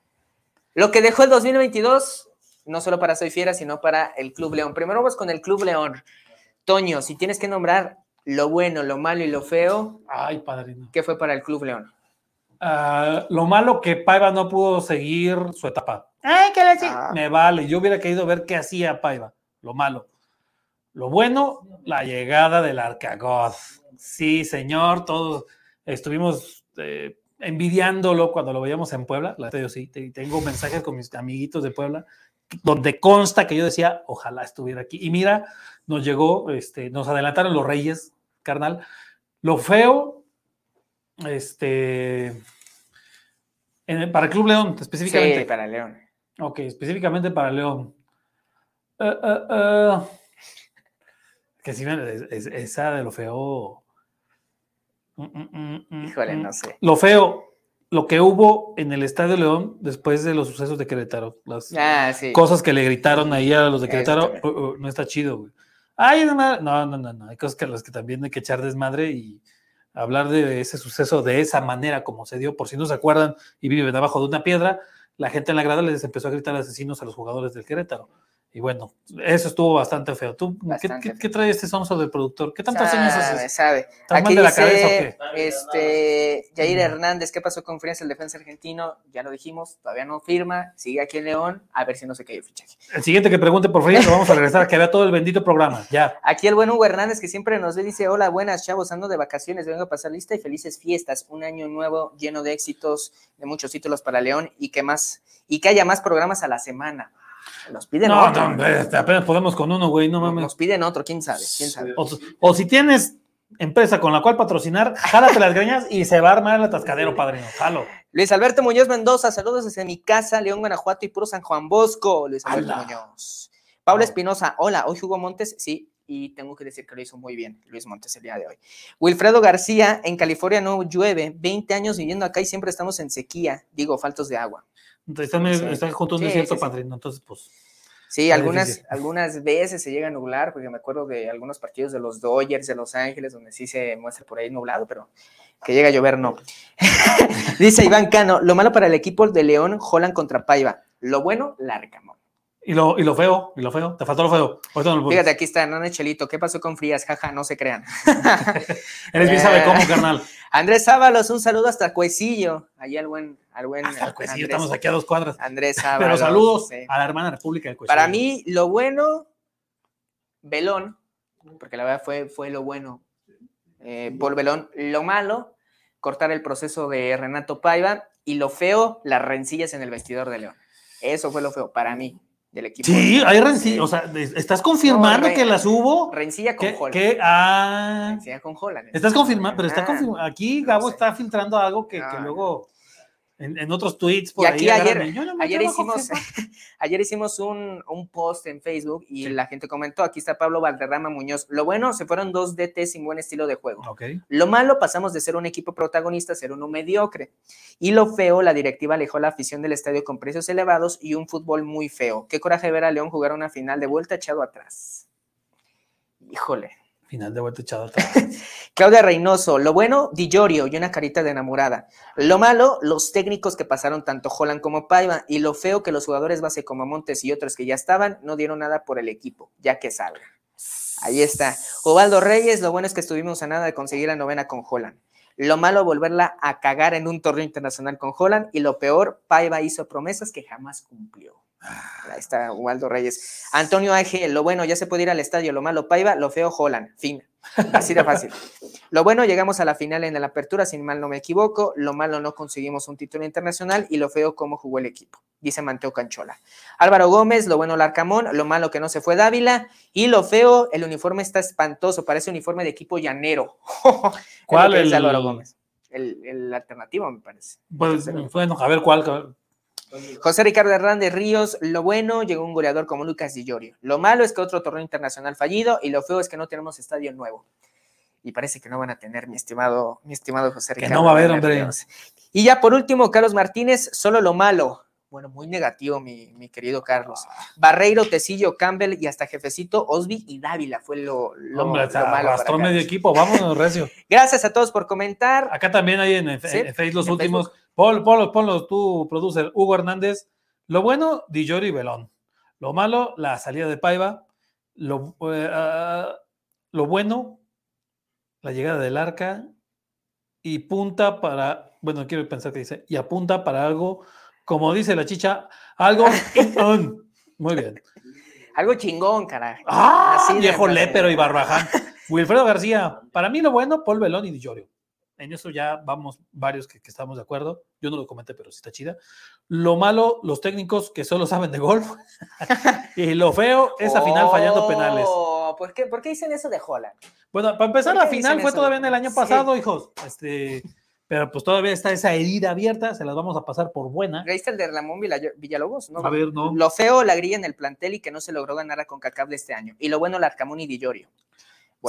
lo que dejó el 2022, no solo para Soy Fiera, sino para el Club León. Primero vamos con el Club León. Toño, si tienes que nombrar lo bueno, lo malo y lo feo. Ay, padrino. ¿Qué fue para el Club León? Ah, lo malo que Paiva no pudo seguir su etapa. Ay, ¿qué le ah. Me vale, yo hubiera querido ver qué hacía Paiva. Lo malo. Lo bueno, la llegada del Arcagoz. Sí, señor, todos estuvimos eh, envidiándolo cuando lo veíamos en Puebla. La yo sí, tengo mensajes con mis amiguitos de Puebla donde consta que yo decía, ojalá estuviera aquí. Y mira, nos llegó, este, nos adelantaron los Reyes, carnal. Lo feo, este, para el Club León, específicamente. Sí, para León. Ok, específicamente para León. Uh, uh, uh. que si esa de lo feo. Mm, mm, mm, Híjole, no sé. Lo feo, lo que hubo en el Estadio León después de los sucesos de Querétaro. Las ah, cosas que le gritaron ahí a los de Querétaro, uh, uh, no está chido, güey. Ay, no, no, no, no, hay cosas que las que también hay que echar desmadre y hablar de ese suceso de esa manera como se dio, por si no se acuerdan y viven abajo de una piedra, la gente en la grada les empezó a gritar asesinos a los jugadores del Querétaro. Y bueno, eso estuvo bastante feo. ¿Tú ¿qué, trae este sonso del productor? ¿Qué tantas años haces? Sabe. Aquí de la cabeza, o qué? Este, Jair Hernández, ¿qué pasó con Frías, el defensa argentino? Ya lo dijimos, todavía no firma, sigue aquí en León, a ver si no se cae el fichaje. El siguiente que pregunte por Frías, lo vamos a regresar, que vea todo el bendito programa, ya. Aquí el buen Hugo Hernández, que siempre nos ve, dice, hola, buenas, chavos, ando de vacaciones, vengo a pasar lista y felices fiestas, un año nuevo lleno de éxitos, de muchos títulos para León y que más, y que haya más programas a la semana. Nos piden no, otro. No, este, apenas podemos con uno, güey, no mames. Nos piden otro, quién sabe, quién sabe. O, si tienes empresa con la cual patrocinar, jálate las greñas y se va a armar el atascadero, padrino. Jalo. Luis Alberto Muñoz Mendoza, saludos desde mi casa, León, Guanajuato y puro San Juan Bosco. Luis Alberto Muñoz. Paula Espinosa, hola, hoy Hugo Montes, sí, y tengo que decir que lo hizo muy bien Luis Montes el día de hoy. Wilfredo García, en California no llueve, 20 años viviendo acá y siempre estamos en sequía, digo, faltos de agua. Está, junto a un desierto, padrino, entonces pues... Sí, algunas, algunas veces se llega a nublar, porque me acuerdo de algunos partidos de los Dodgers de Los Ángeles, donde sí se muestra por ahí nublado, pero que llega a llover no. Dice Iván Cano, lo malo para el equipo de León, Holland contra Paiva. Lo bueno, Larcamón. Y lo, y lo feo, y lo feo, te faltó lo feo. Fíjate, aquí está Hernán Chelito. ¿Qué pasó con Frías? Jaja, no se crean. Eres bien sabe cómo, carnal. Andrés Ábalos, un saludo hasta Cuecillo. Allí al buen, al buen. Hasta Cuecillo, estamos aquí a dos cuadras. Andrés Ábalos. Pero saludos a la hermana República de Cuecillo. Para mí, lo bueno, Belón, porque la verdad fue, fue lo bueno eh, por Belón. Lo malo, cortar el proceso de Renato Paiva. Y lo feo, las rencillas en el vestidor de León. Eso fue lo feo para mí del equipo. Sí, hay rencilla. O sea, ¿estás confirmando que las hubo? Rencilla con Holland. ¿Qué? Ah. Rencilla con Holland. Estás confirmando, pero está ah, confirmando. Aquí Gabo está filtrando algo que, que luego en, otros tweets por y aquí ayer, ayer, hicimos, ayer hicimos un, un, post en Facebook y la gente comentó, aquí está Pablo Valderrama Muñoz, lo bueno, se fueron dos DT sin buen estilo de juego. Lo malo, pasamos de ser un equipo protagonista a ser uno mediocre. Y lo feo, la directiva alejó la afición del estadio con precios elevados y un fútbol muy feo. Qué coraje ver a León jugar una final de vuelta echado atrás. Híjole, Final de vuelta Claudia Reynoso, lo bueno, Di Giorgio y una carita de enamorada. Lo malo, los técnicos que pasaron tanto Holland como Paiva. Y lo feo que los jugadores base como Montes y otros que ya estaban no dieron nada por el equipo, ya que salga. Ahí está. Ovaldo Reyes, lo bueno es que estuvimos a nada de conseguir la novena con Holland. Lo malo, volverla a cagar en un torneo internacional con Holland. Y lo peor, Paiva hizo promesas que jamás cumplió. Ahí está Waldo Reyes. Antonio Ángel, lo bueno, ya se puede ir al estadio, lo malo Paiva, lo feo Holland. Fin. Así de fácil. Lo bueno, llegamos a la final en la apertura, sin mal no me equivoco. Lo malo, no conseguimos un título internacional. Y lo feo, cómo jugó el equipo. Dice Manteo Canchola. Álvaro Gómez, lo bueno, Larcamón. Lo malo, que no se fue Dávila. Y lo feo, el uniforme está espantoso. Parece uniforme de equipo llanero. ¿Cuál es Álvaro Gómez? El, alternativo, me parece. Pues, bueno, a ver cuál. José Ricardo Hernández Ríos, lo bueno, llegó un goleador como Lucas Di Llorio. Lo malo es que otro torneo internacional fallido y lo feo es que no tenemos estadio nuevo. Y parece que no van a tener, mi estimado, mi estimado José Ricardo. Que no va a haber, hombre. Y ya por último, Carlos Martínez, solo lo malo. Bueno, muy negativo, mi, querido Carlos. Barreiro, Tecillo, Campbell y hasta jefecito Osby y Dávila fue lo, lo, Hombre, lo medio equipo, vámonos, Recio. Gracias a todos por comentar. Acá también hay en, Facebook los últimos. Pon, ponlos, tú, producer, Hugo Hernández. Lo bueno, Di y Belón. Lo malo, la salida de Paiva. Lo, eh, ah, lo bueno, la llegada del arca. Y punta para, bueno, quiero pensar que dice, y apunta para algo, como dice la chicha, algo Muy bien. Algo chingón, carajo. ¡Ah! viejo lépero y barbaján. Wilfredo García, para mí lo bueno, Paul Belón y Di en eso ya vamos varios que, estamos de acuerdo. Yo no lo comenté, pero sí está chida. Lo malo, los técnicos que solo saben de golf. y lo feo, esa final fallando penales. Oh, ¿por qué, ¿Por qué dicen eso de Holland? Bueno, para empezar, la final fue todavía en el año pasado, hijos. Este, pero pues todavía está esa herida abierta, se las vamos a pasar por buena. ¿Viste el de Ramón Villalobos? ¿no? A ver, no. Lo feo, la grilla en el plantel y que no se logró ganar a Concacable este año. Y lo bueno, Larcamón y Dillorio.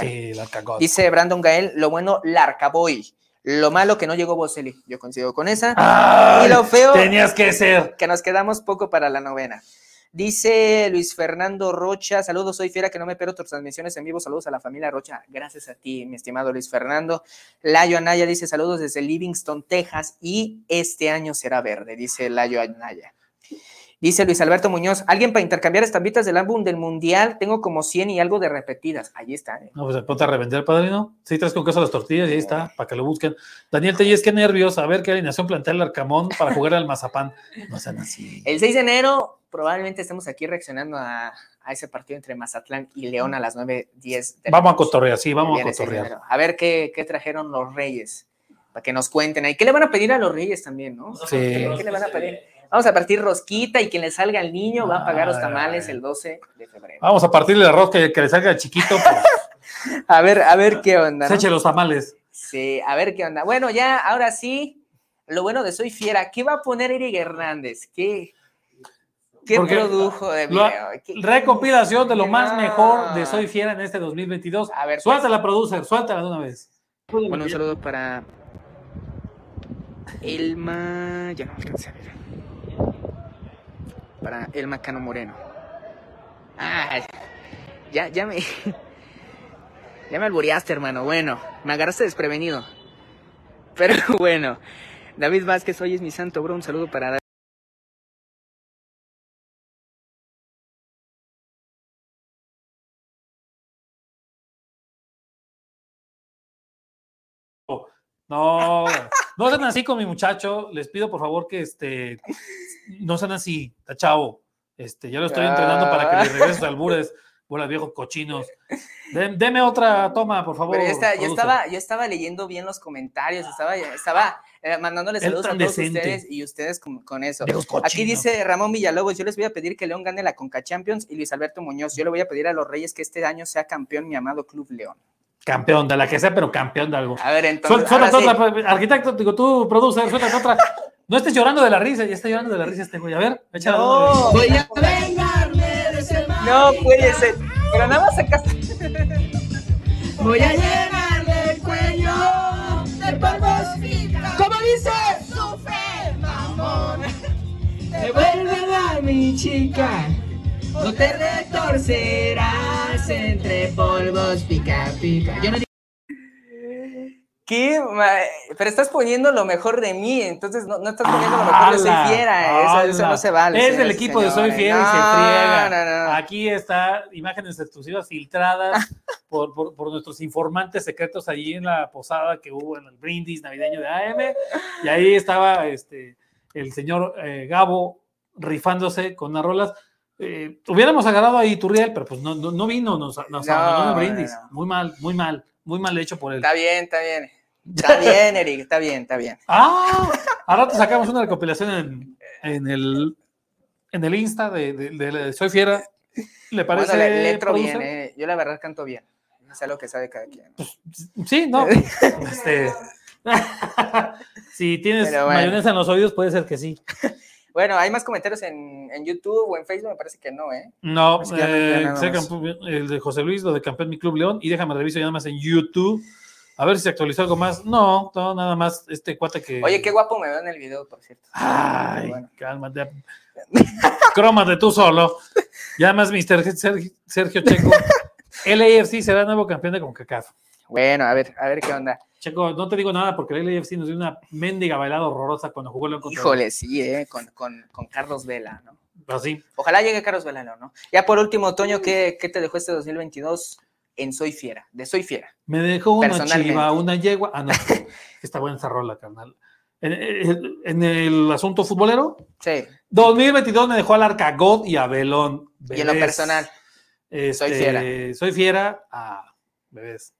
Sí, Dice Brandon Gael, lo bueno, Larcaboy. Lo malo que no llegó Boselli, yo coincido con esa. y lo feo. Tenías que ser. Que nos quedamos poco para la novena. Dice Luis Fernando Rocha, saludos, soy Fiera, que no me pierdo tus transmisiones en vivo, saludos a la familia Rocha, gracias a ti, mi estimado Luis Fernando. Layo Anaya dice saludos desde Livingston, Texas, y este año será verde, dice Layo Anaya. Dice Luis Alberto Muñoz, alguien para intercambiar estampitas del álbum del Mundial, tengo como 100 y algo de repetidas. Ahí está. ¿eh? No, pues ponte a revender, padrino. Sí, traes con queso las tortillas y ahí está, para que lo busquen. Daniel Telles, qué nervios, a ver qué alineación plantea el Arcamón para jugar al Mazapán. No sean así. El 6 de enero probablemente estemos aquí reaccionando a, ese partido entre Mazatlán y León a las 9.10 de Vamos a cotorrear, sí, vamos a cotorrear. A ver qué, qué trajeron los Reyes, para que nos cuenten ahí. ¿Qué le van a pedir a los Reyes también, no? Sí. ¿Qué le van a pedir? Vamos a partir rosquita y quien le salga al niño va a pagar los tamales el 12 de febrero. Vamos a partirle la rosca y que le salga al chiquito. Pues. a ver, a ver qué onda. Se eche los tamales. Sí, a ver qué onda. Bueno, ya, ahora sí, lo bueno de Soy Fiera. ¿Qué va a poner Eric Hernández? ¿Qué, qué produjo de video? recopilación de lo más mejor de Soy Fiera en este 2022. A ver, suéltala, pues. producer, suéltala de una vez. Bueno, un saludo para Elma. Ya no alcancé a ver para el Macano Moreno. Ah, ya, ya me. Ya me albureaste, hermano. Bueno, me agarraste desprevenido. Pero bueno, David Vázquez, hoy es mi santo, bro. Un saludo para David. No, no sean así con mi muchacho. Les pido por favor que este no sean así, chavo. Este, ya lo estoy entrenando para que le regrese a albures, bolas viejos cochinos. deme otra toma, por favor. yo, estaba, yo estaba leyendo bien los comentarios, estaba, estaba eh, mandándoles saludos a todos ustedes y ustedes con, eso. Aquí dice Ramón Villalobos, yo les voy a pedir que León gane la Conca Champions y Luis Alberto Muñoz, yo le voy a pedir a los Reyes que este año sea campeón mi amado Club León. Campeón, de la que sea, pero campeón de algo. A ver, entonces. Suelta otra, arquitecto, digo, tú, producer, suelta otra. No estés llorando de la risa, ya está llorando de la risa este güey. A ver, échale. No, voy a vengarme de ese mal. No puede ser. Pero nada más acá. Voy a llenarle el cuello de polvos. ¿Cómo dice? Sufre, mamón. Te vuelve a dar mi chica. No te retorcerás entre polvos pica pica. Yo no ¿Qué? Pero estás poniendo lo mejor de mí, entonces no, estás poniendo lo mejor de Soy Fiera. Eso, no se vale. Es del equipo de Soy Fiera y se friega. Aquí está imágenes exclusivas filtradas por, por, nuestros informantes secretos allí en la posada que hubo en el brindis navideño de AM. Y ahí estaba este, el señor eh, Gabo rifándose con unas rolas. Eh, hubiéramos agarrado ahí Turriel, pero pues no, no, vino, nos, nos abandonó el brindis. Muy mal, muy mal muy mal hecho por él. Está bien, está bien. Está bien, Eric, está bien, está bien. Ah, ahora te sacamos una recopilación en, en, el, en el Insta de, de, Soy Fiera. ¿Le parece? Bueno, le, le bien, eh. yo la verdad canto bien. No sé lo que sabe cada quien. Pues, sí, no. este, si tienes mayonesa en los oídos, puede ser que sí. Bueno, ¿hay más comentarios en, en, YouTube o en Facebook? Me parece que no, ¿eh? No, eh, el de José Luis, lo de Campeón Mi Club León, y déjame reviso ya nada más en YouTube. A ver si se actualizó algo más. No, no, nada más este cuate que. Oye, qué guapo me veo en el video, por cierto. Ay, cálmate. Crómate tú solo. Ya más, Mr. Sergio Checo. El AFC será nuevo campeón de CONCACAF. Bueno, a ver, a ver qué onda. Checo, no te digo nada porque el LAFC nos dio una mendiga bailada horrorosa cuando jugó León contra Híjole, sí, eh, con, con, con, Carlos Vela, ¿no? Así. Ah, Ojalá llegue Carlos Vela, ¿no? Ya por último, Toño, ¿qué, ¿qué, te dejó este 2022 en Soy Fiera? De Soy Fiera. Me dejó una chiva, una yegua. Ah, no, está buena esa rola, carnal. En, el asunto futbolero, sí. 2022 me dejó al Arca God y a Belón. Y en lo personal, este, soy fiera. Soy fiera a bebés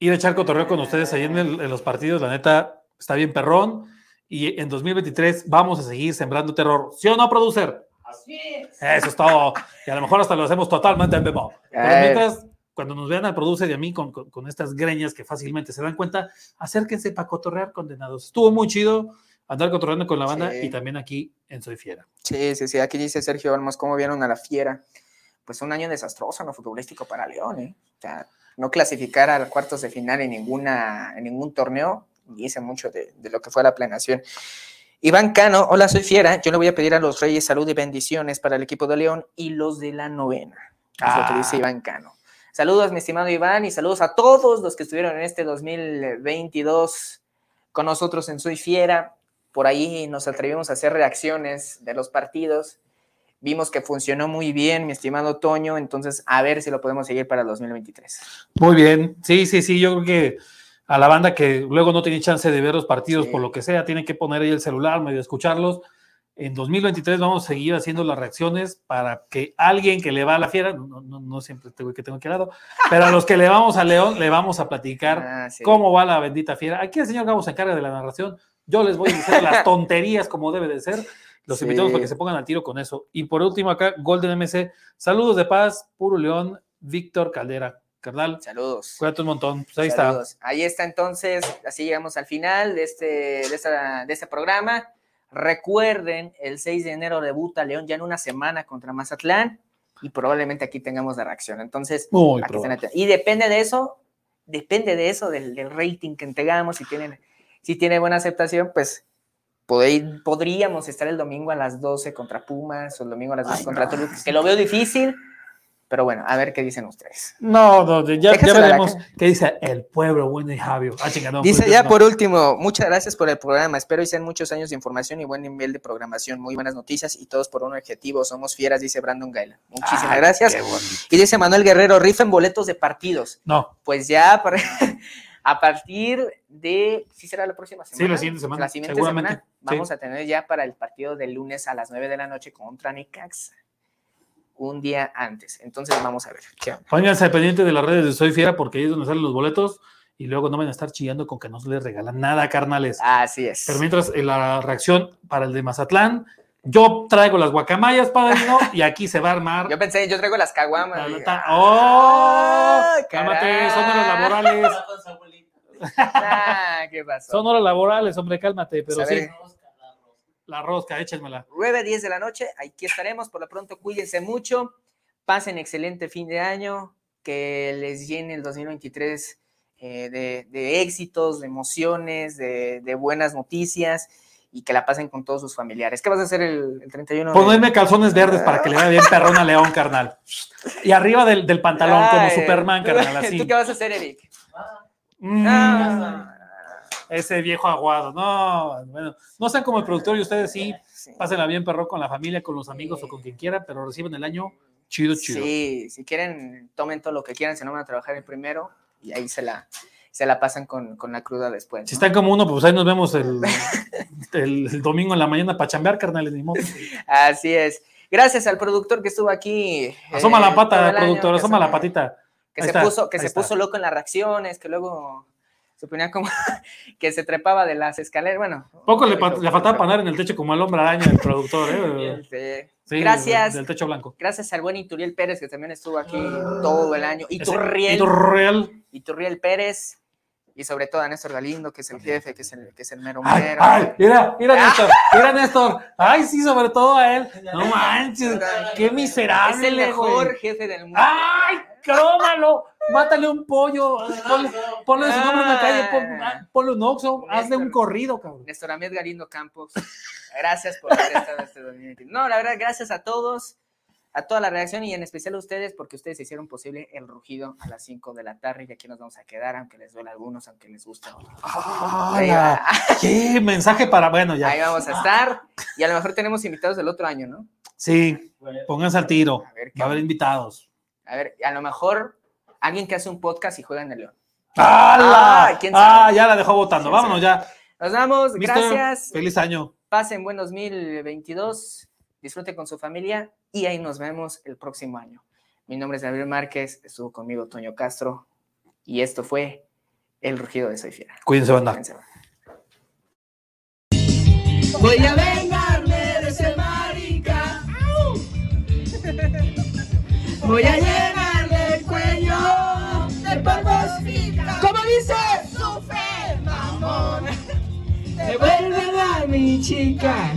ir a echar cotorreo con ustedes ahí en, los partidos, la neta, está bien perrón. Y en 2023 vamos a seguir sembrando terror. ¿Sí o no, producer? Así es. Eso es todo. Y a lo mejor hasta lo hacemos totalmente en vivo. Pero mientras, cuando nos vean al producer y a mí con, con, estas greñas que fácilmente se dan cuenta, acérquense para cotorrear condenados. Estuvo muy chido andar cotorreando con la banda y también aquí en Soy Fiera. Sí, sí, sí. Aquí dice Sergio Olmos, ¿cómo vieron a la Fiera? Pues un año desastroso en lo futbolístico para León, ¿eh? O sea, no clasificar a cuartos de final en, ninguna, en ningún torneo, dice mucho de, lo que fue la planeación. Iván Cano, hola, soy Fiera. Yo le voy a pedir a los Reyes salud y bendiciones para el equipo de León y los de la novena. Es lo que dice ah. Iván Cano. Saludos, mi estimado Iván, y saludos a todos los que estuvieron en este 2022 con nosotros en Soy Fiera. por ahí nos atrevimos a hacer reacciones de los partidos. Vimos que funcionó muy bien, mi estimado Toño, entonces a ver si lo podemos seguir para el 2023. Muy bien, sí, sí, sí, yo creo que a la banda que luego no tiene chance de ver los partidos por lo que sea, tienen que poner ahí el celular, medio escucharlos. En 2023 vamos a seguir haciendo las reacciones para que alguien que le va a la fiera, no, no, no siempre tengo que tengo al lado, pero a los que le vamos a León, le vamos a platicar ah, sí. cómo va la bendita fiera. Aquí el señor Gabo se encarga de la narración. Yo les voy a decir las tonterías como debe de ser. Los sí. invitamos para que se pongan al tiro con eso. Y por último acá, Golden MC. Saludos de paz, Puro León, Víctor Caldera. Carnal. Saludos. Cuídate un montón. Pues ahí Saludos. está. Ahí está entonces, así llegamos al final de este, de, esta, de este programa. Recuerden, el 6 de enero debuta León ya en una semana contra Mazatlán y probablemente aquí tengamos la reacción. Entonces, Muy y depende de eso, depende de eso, del, del rating que entregamos, si tienen, si tiene buena aceptación, pues podríamos estar el domingo a las 12 contra Pumas o el domingo a las 12 Ay, contra no. Toluca, que lo veo difícil, pero bueno, a ver qué dicen ustedes. No, no ya, ya veremos qué dice el pueblo bueno y Javio. Ah, chica, no, dice pues, ya no. por último, muchas gracias por el programa. Espero y sean muchos años de información y buen nivel de programación. Muy buenas noticias y todos por un objetivo. Somos fieras, dice Brandon Gaila. Muchísimas Ay, gracias. Y dice Manuel Guerrero, rifen boletos de partidos. No. Pues ya para, a partir de, ¿sí será la próxima semana? Sí, la siguiente semana. La siguiente semana vamos sí. a tener ya para el partido del lunes a las 9 de la noche contra Necaxa un día antes. Entonces vamos a ver. Pónganse pendiente de las redes de Soy Fiera porque ahí es donde salen los boletos y luego no van a estar chillando con que no se les regalan nada, carnales. Así es. Pero mientras en la reacción para el de Mazatlán, yo traigo las guacamayas, padrino, y aquí se va a armar. Yo pensé, yo traigo las caguamas. ¡Oh! Cálmate, son horas laborales. Ah, ¿qué pasó? Son horas laborales, hombre, cálmate, pero sí. La rosca, échenmela. 9, 10 de la noche, aquí estaremos. Por lo pronto, cuídense mucho. Pasen excelente fin de año. Que les llene el 2023 eh, de, de, éxitos, de emociones, de, de, buenas noticias y que la pasen con todos sus familiares. ¿Qué vas a hacer el, el 31? Ponerme de... calzones verdes para que le vaya bien perrón a León, carnal. Y arriba del, del pantalón, Ay, como Superman, carnal. Así. ¿Tú qué vas a hacer, Eric? Mm. Ah ese viejo aguado. No, bueno, no sean como el productor y ustedes sí, sí. pásenla bien, perro, con la familia, con los amigos sí. o con quien quiera, pero reciben el año chido, chido. Sí, si quieren, tomen todo lo que quieran, si no van a trabajar el primero y ahí se la, se la pasan con, con la cruda después. ¿no? Si están como uno, pues ahí nos vemos el, el, el domingo en la mañana para chambear, carnales, ni modo. Así es. Gracias al productor que estuvo aquí. Asoma eh, la pata, productor, asoma la patita. Que, se, está, puso, que se puso loco en las reacciones, que luego se ponía como que se trepaba de las escaleras. Bueno, poco le, le faltaba panar en el techo como el hombre araña del productor. ¿eh? Sí. Sí, gracias. Del techo blanco. Gracias al buen Ituriel Pérez, que también estuvo aquí todo el año. Iturriel. Iturriel. Iturriel Pérez. Y sobre todo a Néstor Galindo, que es el jefe, que es el, que es el mero ay, mero. Ay, mira, mira Néstor, mira Néstor. Ay, sí, sobre todo a él. No manches, qué miserable. Es el mejor güey. jefe del mundo. Ay, crómalo. Mátale un pollo, ponle, ponle su nombre en la calle, pon, ponle un oxo, hazle un corrido, cabrón. Néstor Ahmed Galindo Campos, gracias por haber estado este 2020. No, la verdad, gracias a todos, a toda la reacción y en especial a ustedes, porque ustedes hicieron posible el rugido a las 5 de la tarde y aquí nos vamos a quedar, aunque les duele a algunos, aunque les guste. ¡Ah, ¡Qué mensaje para, bueno, ya! Ahí vamos a estar y a lo mejor tenemos invitados del otro año, ¿no? Sí, pónganse al tiro, a ver, va a haber invitados. A ver, a lo mejor alguien que hace un podcast y juega en el León. ¡Ah! ah ya la dejó votando. Vámonos ya. Nos vamos. Mister, Gracias. Feliz año. Pasen buen 2022. Disfruten con su familia y ahí nos vemos el próximo año. Mi nombre es Gabriel Márquez. Estuvo conmigo Toño Castro. Y esto fue El Rugido de Soy Fiera. Cuídense, banda. Cuídense, banda. Voy a vengarme de ese marica. Voy a llenarle el cuello de polvos. ¿Cómo dice? Sufre, mamón. Devuélveme a mi chica.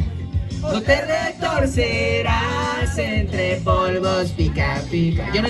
O te retorcerás entre polvos pica pica. Yo no